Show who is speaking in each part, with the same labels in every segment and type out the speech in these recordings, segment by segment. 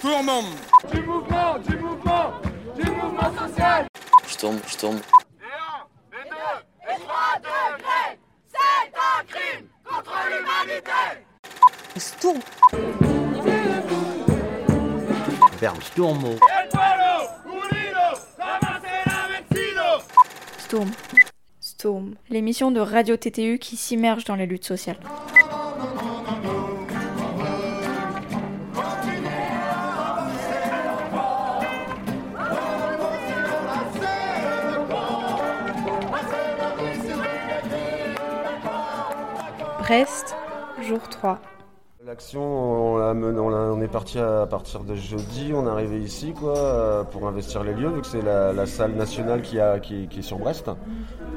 Speaker 1: Sturmum
Speaker 2: Du mouvement, du mouvement, du mouvement social
Speaker 3: Sturm, Sturm.
Speaker 2: Et un, et deux, et trois degrés C'est un crime contre l'humanité
Speaker 4: Sturm.
Speaker 5: Bernsturmo.
Speaker 2: El pueblo unido jamás será vencido
Speaker 6: Storm. Storm, l'émission de Radio TTU qui s'immerge dans la lutte sociale. Brest, jour 3.
Speaker 7: L'action, on, est parti à partir de jeudi, on est arrivé ici quoi, pour investir les lieux, vu que c'est la, salle nationale qui, est sur Brest,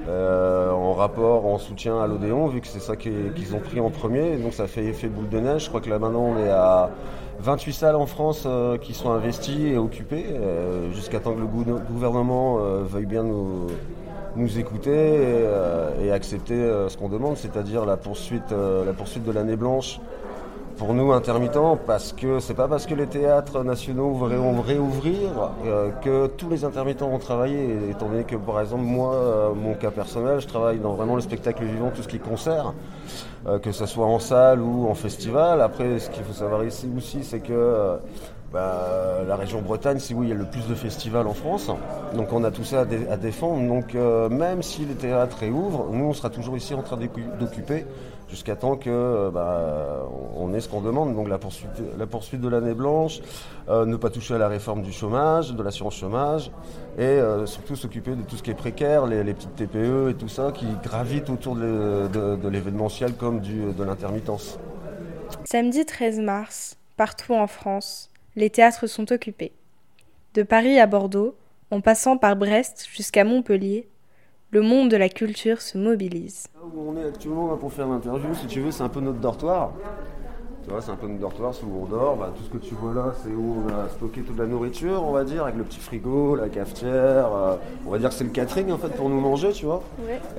Speaker 7: Euh, en rapport, en soutien à l'Odéon, vu que c'est ça qui- qu'ils ont pris en premier, donc ça fait effet boule de neige. Je crois que là maintenant on est à 28 salles en France euh, qui sont investies et occupées, euh, jusqu'à temps que le gou- gouvernement veuille bien nous, nous écouter et, euh, accepter euh, ce qu'on demande, c'est-à-dire la poursuite, euh, la poursuite de l'année blanche pour nous intermittents, parce que c'est pas parce que les théâtres nationaux vont réouvrir que tous les intermittents vont travailler. Étant donné que, par exemple, moi, mon cas personnel, je travaille dans vraiment le spectacle vivant, tout ce qui est concert, que ce soit en salle ou en festival. Après, ce qu'il faut savoir ici aussi, c'est que bah, la région Bretagne, c'est où il y a le plus de festivals en France. Donc on a tout ça à, dé- à défendre. Donc euh, même si les théâtres réouvrent, nous on sera toujours ici en train d'occuper jusqu'à temps que euh, bah, on ait ce qu'on demande. Donc la poursuite, la poursuite de l'année blanche, euh, ne pas toucher à la réforme du chômage, de l'assurance chômage, et surtout s'occuper de tout ce qui est précaire, les, petites TPE et tout ça qui gravitent autour de, l'événementiel comme de l'intermittence.
Speaker 6: Samedi 13 mars, partout en France, les théâtres sont occupés. De Paris à Bordeaux, en passant par Brest jusqu'à Montpellier, le monde de la culture se mobilise.
Speaker 7: Là où on est actuellement là, pour faire l'interview, si tu veux, c'est un peu notre dortoir. Tu vois, c'est un peu notre dortoir, c'est où on dort. Bah, tout ce que tu vois là, c'est où on a stocké toute la nourriture, on va dire, avec le petit frigo, la cafetière. euh, on va dire que c'est le catering en fait pour nous manger, tu vois.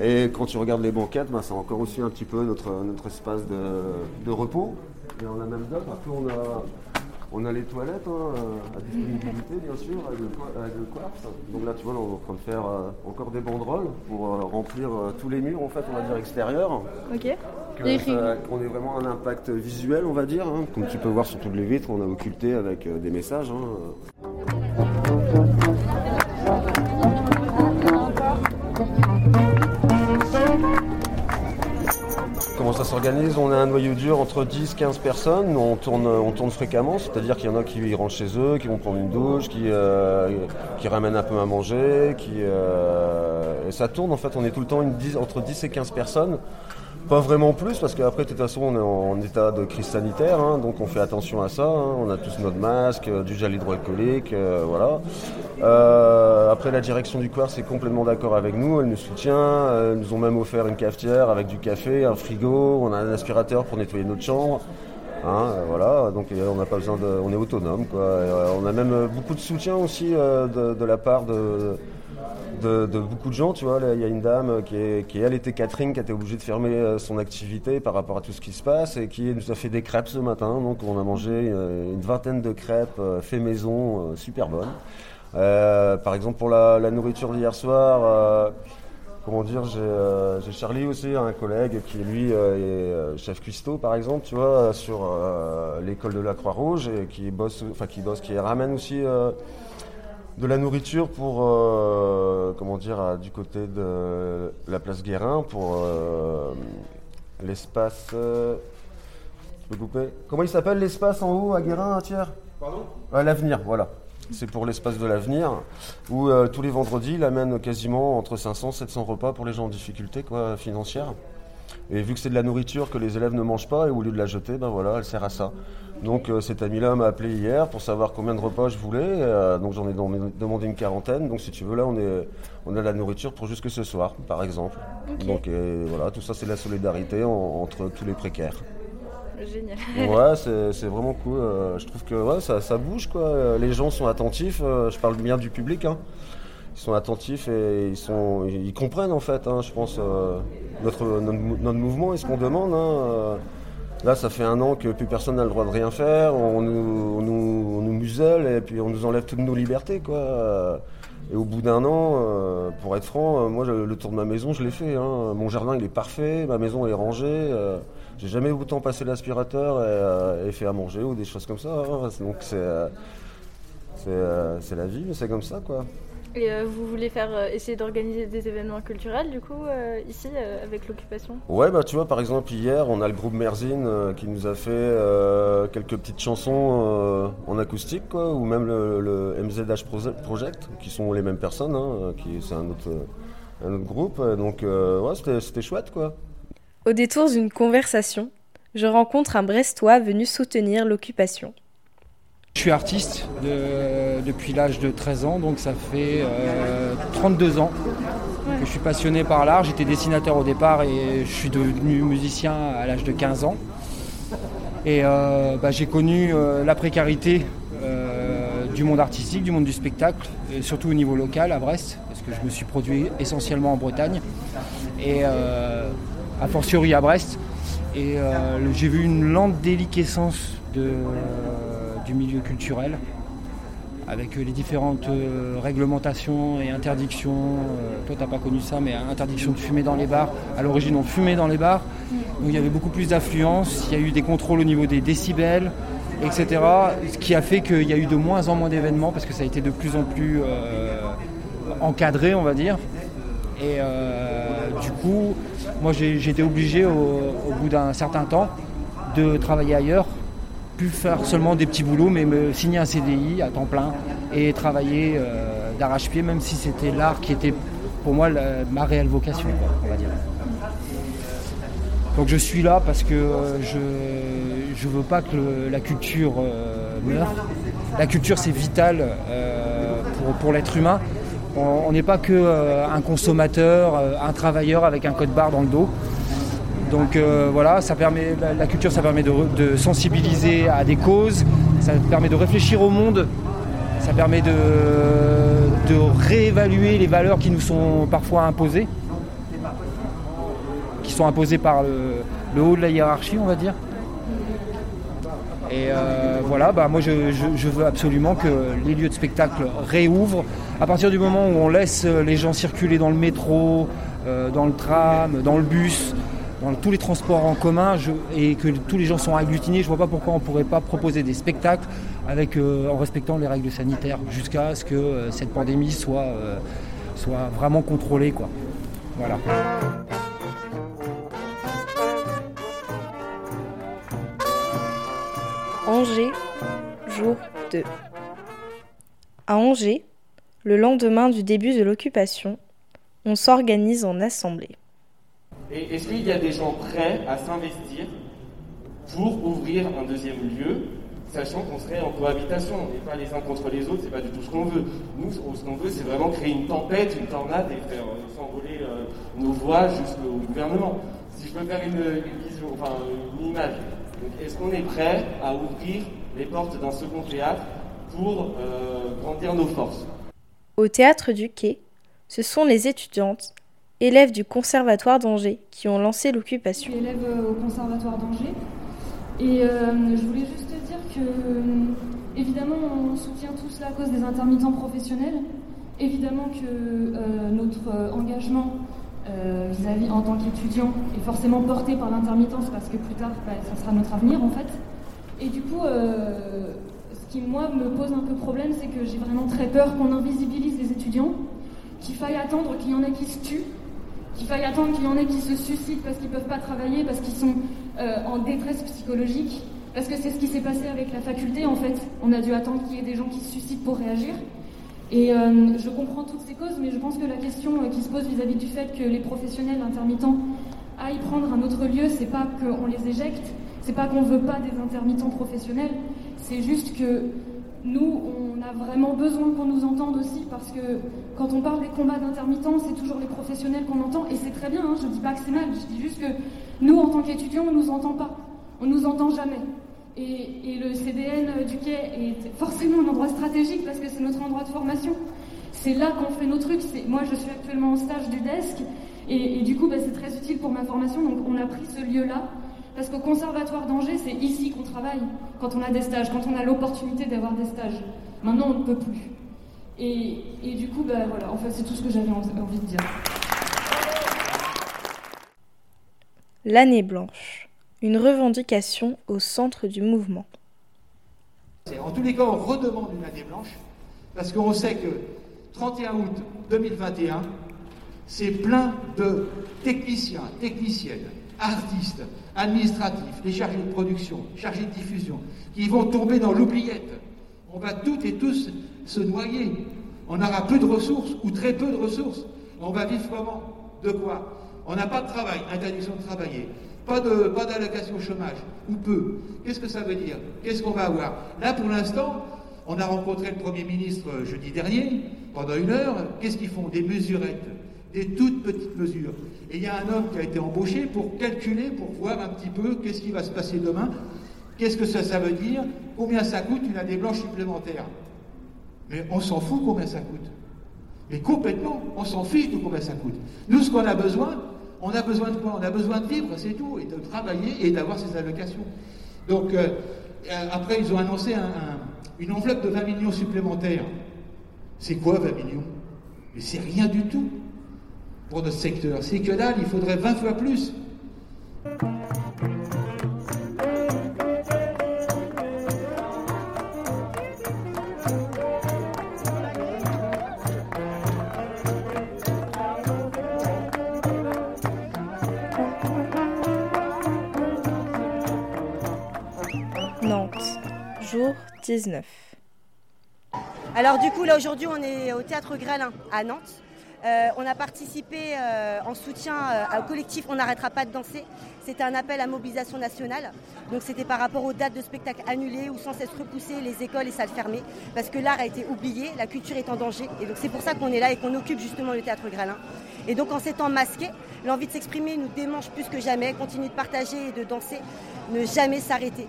Speaker 7: Et quand tu regardes les banquettes, bah, c'est encore aussi un petit peu notre, notre espace de, de repos. Et on a même d'autres. Après, on a, on a les toilettes hein, euh, à disponibilité, bien sûr, avec le, qua- avec le quartz. Donc là, tu vois, là, on est en train de faire euh, encore des banderoles pour euh, remplir euh, tous les murs, en fait, on va dire extérieurs.
Speaker 6: Ok.
Speaker 7: Que ça- qu'on ait vraiment un impact visuel, on va dire. hein. Comme tu peux voir sur toutes les vitres, on a occulté avec des messages. hein. S'organise On a un noyau dur entre 10-15 personnes. On tourne, on tourne fréquemment, c'est-à-dire qu'il y en a qui rentrent chez eux, qui vont prendre une douche, qui, euh, qui ramènent un peu à manger. Qui, euh, et ça tourne, en fait, on est tout le temps entre 10 et 15 personnes. Pas vraiment plus, parce qu'après, de toute façon, on est en état de crise sanitaire, hein, donc on fait attention à ça. hein. On a tous notre masque, euh, du gel hydroalcoolique, euh, voilà. Euh, après, la direction du Quartz est complètement d'accord avec nous, elle nous soutient. Ils nous ont même offert une cafetière avec du café, un frigo, on a un aspirateur pour nettoyer notre chambre. Hein, voilà, donc on n'a pas besoin de, on est autonome quoi. On a même beaucoup de soutien aussi de, la part de, de beaucoup de gens, tu vois. Il y a une dame qui, elle était catering, qui a été obligée de fermer euh, son activité par rapport à tout ce qui se passe et qui nous a fait des crêpes ce matin. Donc on a mangé euh, une vingtaine de crêpes euh, fait maison, super bonnes. Par exemple pour la, nourriture d'hier soir. Comment dire, j'ai Charlie aussi, un collègue qui lui est chef cuistot par exemple, tu vois, sur l'école de la Croix-Rouge et qui bosse, enfin qui bosse, qui ramène aussi de la nourriture pour, euh, comment dire, à- du côté de la place Guérin pour euh, l'espace. euh, je peux couper Comment il s'appelle l'espace en haut à Guérin, Thiers? Pardon? L'avenir, voilà. C'est pour l'espace de l'avenir, où euh, tous les vendredis, il amène quasiment entre 500 et 700 repas pour les gens en difficulté quoi, financière. Et vu que c'est de la nourriture que les élèves ne mangent pas, et au lieu de la jeter, ben voilà, elle sert à ça. Donc euh, cet ami-là m'a appelé hier pour savoir combien de repas je voulais. euh, donc j'en ai dem- demandé une quarantaine. Donc si tu veux, là, on, est, on a de la nourriture pour jusque ce soir, par exemple. Donc voilà, tout ça, c'est la solidarité en- entre tous les précaires.
Speaker 6: Génial.
Speaker 7: Ouais, c'est vraiment cool. euh, Je trouve que ouais, ça, ça bouge, quoi. Les gens sont attentifs. Je parle bien du public. hein. Ils sont attentifs et ils, sont, ils comprennent, en fait, hein, je pense, euh, notre, notre, mou- notre mouvement et ce qu'on demande. hein, euh. Là, ça fait un an que plus personne n'a le droit de rien faire. On nous, on nous, muselle et puis on nous enlève toutes nos libertés, quoi. Et au bout d'un an, euh, pour être franc, moi le, tour de ma maison, je l'ai fait. Hein. Mon jardin, il est parfait, ma maison est rangée. J'ai jamais autant passé l'aspirateur et, fait à manger ou des choses comme ça. Donc c'est c'est la vie, mais c'est comme ça, quoi.
Speaker 6: Et euh, vous voulez faire euh, essayer d'organiser des événements culturels du coup euh, ici avec l'occupation?
Speaker 7: Ouais bah tu vois par exemple hier on a le groupe Merzine qui nous a fait quelques petites chansons en acoustique quoi ou même le, MZH Project qui sont les mêmes personnes hein, qui c'est un autre un autre groupe donc ouais c'était chouette quoi.
Speaker 6: Au détour d'une conversation, je rencontre un Brestois venu soutenir l'occupation.
Speaker 1: Je suis artiste depuis l'âge de 13 ans, donc ça fait 32 euh, ans que je suis passionné par l'art. J'étais dessinateur au départ et je suis devenu musicien à l'âge de 15 ans. Et euh, bah, j'ai connu euh, la précarité du monde artistique, du monde du spectacle, surtout au niveau local à Brest, parce que je me suis produit essentiellement en Bretagne, et a fortiori à Brest. Et j'ai vu une lente déliquescence de du milieu culturel, avec les différentes euh, réglementations et interdictions. Euh, toi, tu n'as pas connu ça, mais interdiction de fumer dans les bars. À l'origine, on fumait dans les bars. Donc il y avait beaucoup plus d'affluence. Il y a eu des contrôles au niveau des décibels, etc. Ce qui a fait qu'il y a eu de moins en moins d'événements parce que ça a été de plus en plus euh, encadré, on va dire. Et du coup, moi, j'ai été obligé, au bout d'un certain temps, de travailler ailleurs pu faire seulement des petits boulots, mais me signer un CDI à temps plein et travailler euh, d'arrache-pied, même si c'était l'art qui était pour moi ma réelle vocation, on va dire. Donc je suis là parce que euh, je ne veux pas que la culture euh, meure. La culture c'est vital pour, pour l'être humain. On n'est pas que un consommateur, un travailleur avec un code barre dans le dos. Donc euh, voilà, ça permet, la, culture, ça permet de, sensibiliser à des causes, ça permet de réfléchir au monde, ça permet de, réévaluer les valeurs qui nous sont parfois imposées, qui sont imposées par le, haut de la hiérarchie, on va dire. Et euh, voilà, bah, moi je, veux absolument que les lieux de spectacle réouvrent. À partir du moment où on laisse les gens circuler dans le métro, euh, dans le tram, dans le bus, tous les transports en commun et que tous les gens sont agglutinés, je ne vois pas pourquoi on ne pourrait pas proposer des spectacles avec, euh, en respectant les règles sanitaires jusqu'à ce que euh, cette pandémie soit, euh, soit vraiment contrôlée. Quoi. Voilà.
Speaker 6: Angers, jour 2. À Angers, le lendemain du début de l'occupation, on s'organise en assemblée.
Speaker 3: Et est-ce qu'il y a des gens prêts à s'investir pour ouvrir un deuxième lieu, sachant qu'on serait en cohabitation, on n'est pas les uns contre les autres, c'est pas du tout ce qu'on veut. Nous, ce qu'on veut, c'est vraiment créer une tempête, une tornade et faire euh, s'envoler euh, nos voix jusqu'au gouvernement. Si je peux faire une, vision, enfin une image, est-ce qu'on est prêt à ouvrir les portes d'un second théâtre pour euh, grandir nos forces?
Speaker 6: Au théâtre du Quai, ce sont les étudiantes élèves du Conservatoire d'Angers qui ont lancé l'occupation.
Speaker 4: Je suis élève euh, au Conservatoire d'Angers et euh, je voulais juste te dire que, euh, évidemment, on soutient tous la cause des intermittents professionnels. Évidemment que notre engagement vis-à-vis en tant qu'étudiant est forcément porté par l'intermittence parce que plus tard, bah, ça sera notre avenir en fait. Et du coup, ce qui moi me pose un peu problème, c'est que j'ai vraiment très peur qu'on invisibilise les étudiants, qu'il faille attendre qu'il y en ait qui se tuent qu'il faille attendre qu'il y en ait qui se suicident parce qu'ils ne peuvent pas travailler, parce qu'ils sont euh, en détresse psychologique, parce que c'est ce qui s'est passé avec la faculté en fait. On a dû attendre qu'il y ait des gens qui se suicident pour réagir. Et euh, je comprends toutes ces causes, mais je pense que la question euh, qui se pose vis-à-vis du fait que les professionnels intermittents aillent prendre un autre lieu, c'est pas qu'on les éjecte, c'est pas qu'on veut pas des intermittents professionnels, c'est juste que nous, on a vraiment besoin qu'on nous entende aussi parce que quand on parle des combats d'intermittents, c'est toujours les professionnels qu'on entend et c'est très bien, hein, je ne dis pas que c'est mal, je dis juste que nous, en tant qu'étudiants, on ne nous entend pas, on ne nous entend jamais. Et, le CDN du Quai est forcément un endroit stratégique parce que c'est notre endroit de formation. C'est là qu'on fait nos trucs. Moi, je suis actuellement en stage du desk et, du coup, bah, c'est très utile pour ma formation. Donc, on a pris ce lieu-là Parce qu'au Conservatoire d'Angers, c'est ici qu'on travaille, quand on a des stages, quand on a l'opportunité d'avoir des stages. Maintenant, on ne peut plus. Et, et du coup, bah, voilà, en fait, c'est tout ce que j'avais envie de dire.
Speaker 6: L'année blanche, une revendication au centre du mouvement.
Speaker 8: En tous les cas, on redemande une année blanche, parce qu'on sait que 31 août 2021, c'est plein de techniciens, techniciennes, artistes, administratifs, les chargés de production, chargés de diffusion, qui vont tomber dans l'oubliette. On va toutes et tous se noyer. On aura peu de ressources ou très peu de ressources. On va vivre comment? De quoi? On n'a pas de travail, interdiction de travailler. Pas de pas d'allocation chômage, ou peu. Qu'est-ce que ça veut dire? Qu'est-ce qu'on va avoir? Là, pour l'instant, on a rencontré le Premier ministre jeudi dernier, pendant une heure. Qu'est-ce qu'ils font? Des mesurettes, des toutes petites mesures. Et il y a un homme qui a été embauché pour calculer, pour voir un petit peu qu'est-ce qui va se passer demain. Qu'est-ce que ça, ça veut dire? Combien ça coûte une année blanche supplémentaire? Mais on s'en fout combien ça coûte. Mais complètement, on s'en fiche de combien ça coûte. Nous, ce qu'on a besoin, on a besoin de quoi? On a besoin de vivre, c'est tout, et de travailler et d'avoir ses allocations. Donc, euh, euh, après, ils ont annoncé une enveloppe de 20 millions supplémentaires. C'est quoi 20 millions? Mais c'est rien du tout pour notre secteur. C'est que dalle, il faudrait 20 fois plus.
Speaker 6: Nantes, jour 19.
Speaker 9: Alors du coup, là aujourd'hui, on est au Théâtre Gralin à Nantes. Euh, on a participé euh, en soutien euh, au collectif On n'arrêtera pas de danser. C'était un appel à mobilisation nationale. Donc c'était par rapport aux dates de spectacles annulées ou sans cesse repoussées, les écoles et salles fermées. Parce que l'art a été oublié, la culture est en danger. Et donc c'est pour ça qu'on est là et qu'on occupe justement le théâtre Gralin. Et donc en s'étant masqué, l'envie de s'exprimer nous démange plus que jamais. Continuer de partager et de danser, ne jamais s'arrêter.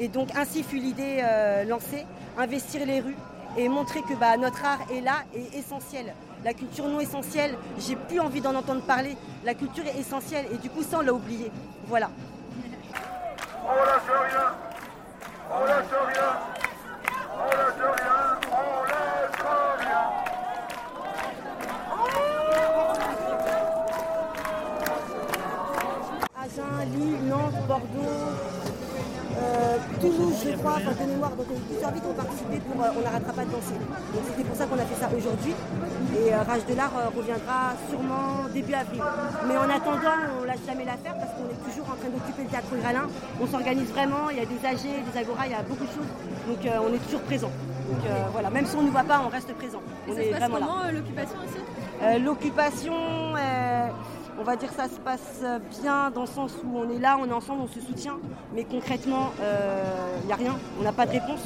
Speaker 9: Et donc ainsi fut l'idée lancée, investir les rues et montrer que bah, notre art est là et essentiel la culture non essentielle, j'ai plus envie d'en entendre parler. La culture est essentielle et du coup ça on l'a oublié. Voilà.
Speaker 2: On lâche rien, on lâche rien, on lâche rien, on lâche rien.
Speaker 9: Agen, Lille, Nantes, Bordeaux, euh, Toulouse, je crois, enfin de mémoire, donc plusieurs villes ont participé pour euh, On n'arrêtera pas de danser. Donc c'était pour ça qu'on a fait ça aujourd'hui. Et euh, Rage de l'Art euh, reviendra sûrement début avril. Mais en attendant, on lâche jamais l'affaire parce qu'on est toujours en train d'occuper le théâtre Gralin. On s'organise vraiment, il y a des AG, des Agora, il y a beaucoup de choses. Donc euh, on est toujours présent. Donc euh, voilà, même si on ne nous voit pas, on reste présent.
Speaker 10: Et
Speaker 9: on
Speaker 10: ça
Speaker 9: est
Speaker 10: se passe
Speaker 9: vraiment
Speaker 10: comment euh, l'occupation
Speaker 9: Euh, L'occupation, euh, on va dire que ça se passe bien dans le sens où on est là, on est ensemble, on se soutient, mais concrètement, il n'y a rien, on n'a pas de réponse.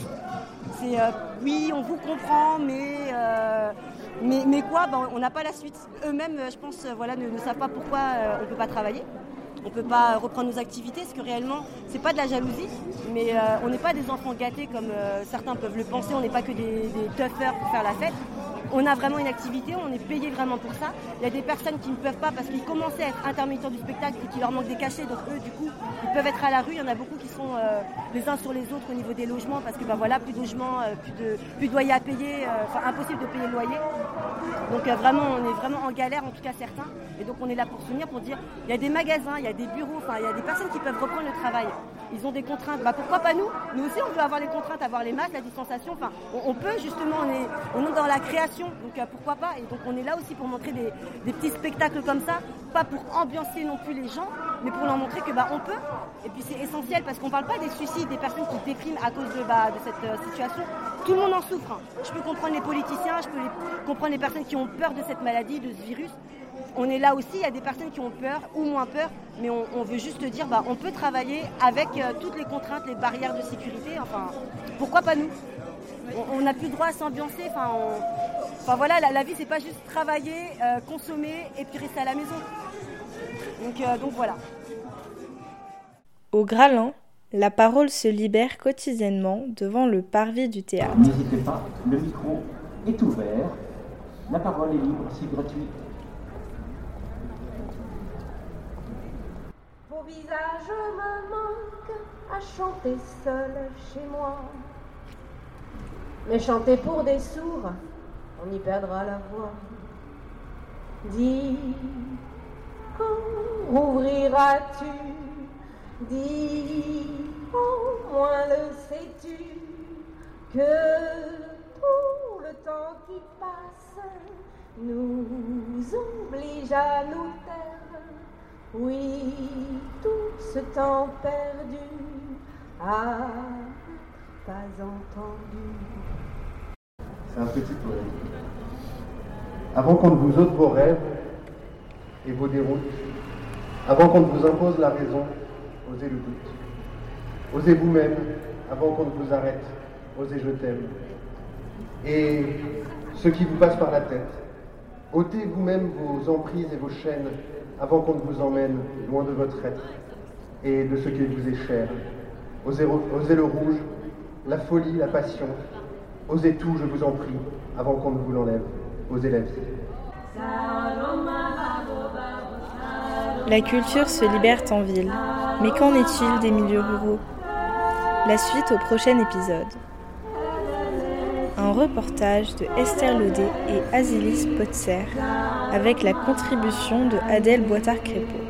Speaker 9: C'est euh, oui, on vous comprend, mais, euh, quoi Ben, On n'a pas la suite. Eux-mêmes, euh, je pense, euh, voilà, ne, savent pas pourquoi euh, on ne peut pas travailler. On ne peut pas reprendre nos activités, parce que réellement, c'est pas de la jalousie, mais euh, on n'est pas des enfants gâtés comme euh, certains peuvent le penser, on n'est pas que des, des pour faire la fête. On a vraiment une activité, on est payé vraiment pour ça. Il y a des personnes qui ne peuvent pas parce qu'ils commençaient à être intermittents du spectacle et qu'il leur manque des cachets, donc eux, du coup, ils peuvent être à la rue. Il y en a beaucoup qui sont euh, les uns sur les autres au niveau des logements parce que bah, voilà, plus de logements, euh, plus, de, plus de loyer à payer, euh, enfin impossible de payer le loyer. Donc vraiment, on est vraiment en galère, en tout cas certains. Et donc on est là pour soutenir, pour dire, il y a des magasins, il y a des bureaux, enfin il y a des personnes qui peuvent reprendre le travail. Ils ont des contraintes. Bah pourquoi pas nous? Nous aussi, on peut avoir les contraintes, avoir les masques, la distanciation. Enfin, on, peut justement, on est, on est dans la création, donc euh, pourquoi pas? Et donc on est là aussi pour montrer des, des petits spectacles comme ça, pas pour ambiancer non plus les gens, mais pour leur montrer que bah on peut. Et puis c'est essentiel parce qu'on parle pas des suicides, des personnes qui dépriment à cause de, bah, de cette euh, situation. Tout le monde en souffre. hein. Je peux comprendre les politiciens, je peux comprendre les personnes qui ont peur de cette maladie, de ce virus. On est là aussi, il y a des personnes qui ont peur ou moins peur, mais on, veut juste dire, bah, on peut travailler avec euh, toutes les contraintes, les barrières de sécurité. Enfin, pourquoi pas nous? On- n'a plus le droit à s'ambiancer. Enfin, on- enfin voilà, la, la vie c'est pas juste travailler, euh, consommer et puis rester à la maison. Donc, euh, voilà.
Speaker 6: Au Gralin, la parole se libère quotidiennement devant le parvis du théâtre.
Speaker 11: N'hésitez pas, le micro est ouvert. La parole est libre, c'est gratuit.
Speaker 9: Pour
Speaker 10: visage me manque à chanter seul chez moi. Mais chanter pour des sourds, on y perdra la voix. Dis, quand ouvriras-tu Dis, au moins le sais-tu que tout le temps qui passe nous oblige à nous taire. Oui, tout ce temps perdu à pas entendu.
Speaker 12: C'est un petit poème. Avant qu'on ne vous ôte vos rêves et vos déroutes, avant qu'on ne vous impose la raison, osez le doute. Osez vous-même avant qu'on ne vous arrête, osez je t'aime. Et ce qui vous passe par la tête, ôtez vous-même vos emprises et vos chaînes avant qu'on ne vous emmène loin de votre être et de ce qui vous est cher. Osez, le rouge, la folie, la passion. Osez tout, je vous en prie, avant qu'on ne vous l'enlève. Osez la vie.
Speaker 6: La culture se libère en ville, mais qu'en est-il des milieux ruraux? La suite au prochain épisode. Un reportage de Esther Laudet et Azilis Potser avec la contribution de Adèle Boitard-Crépeau.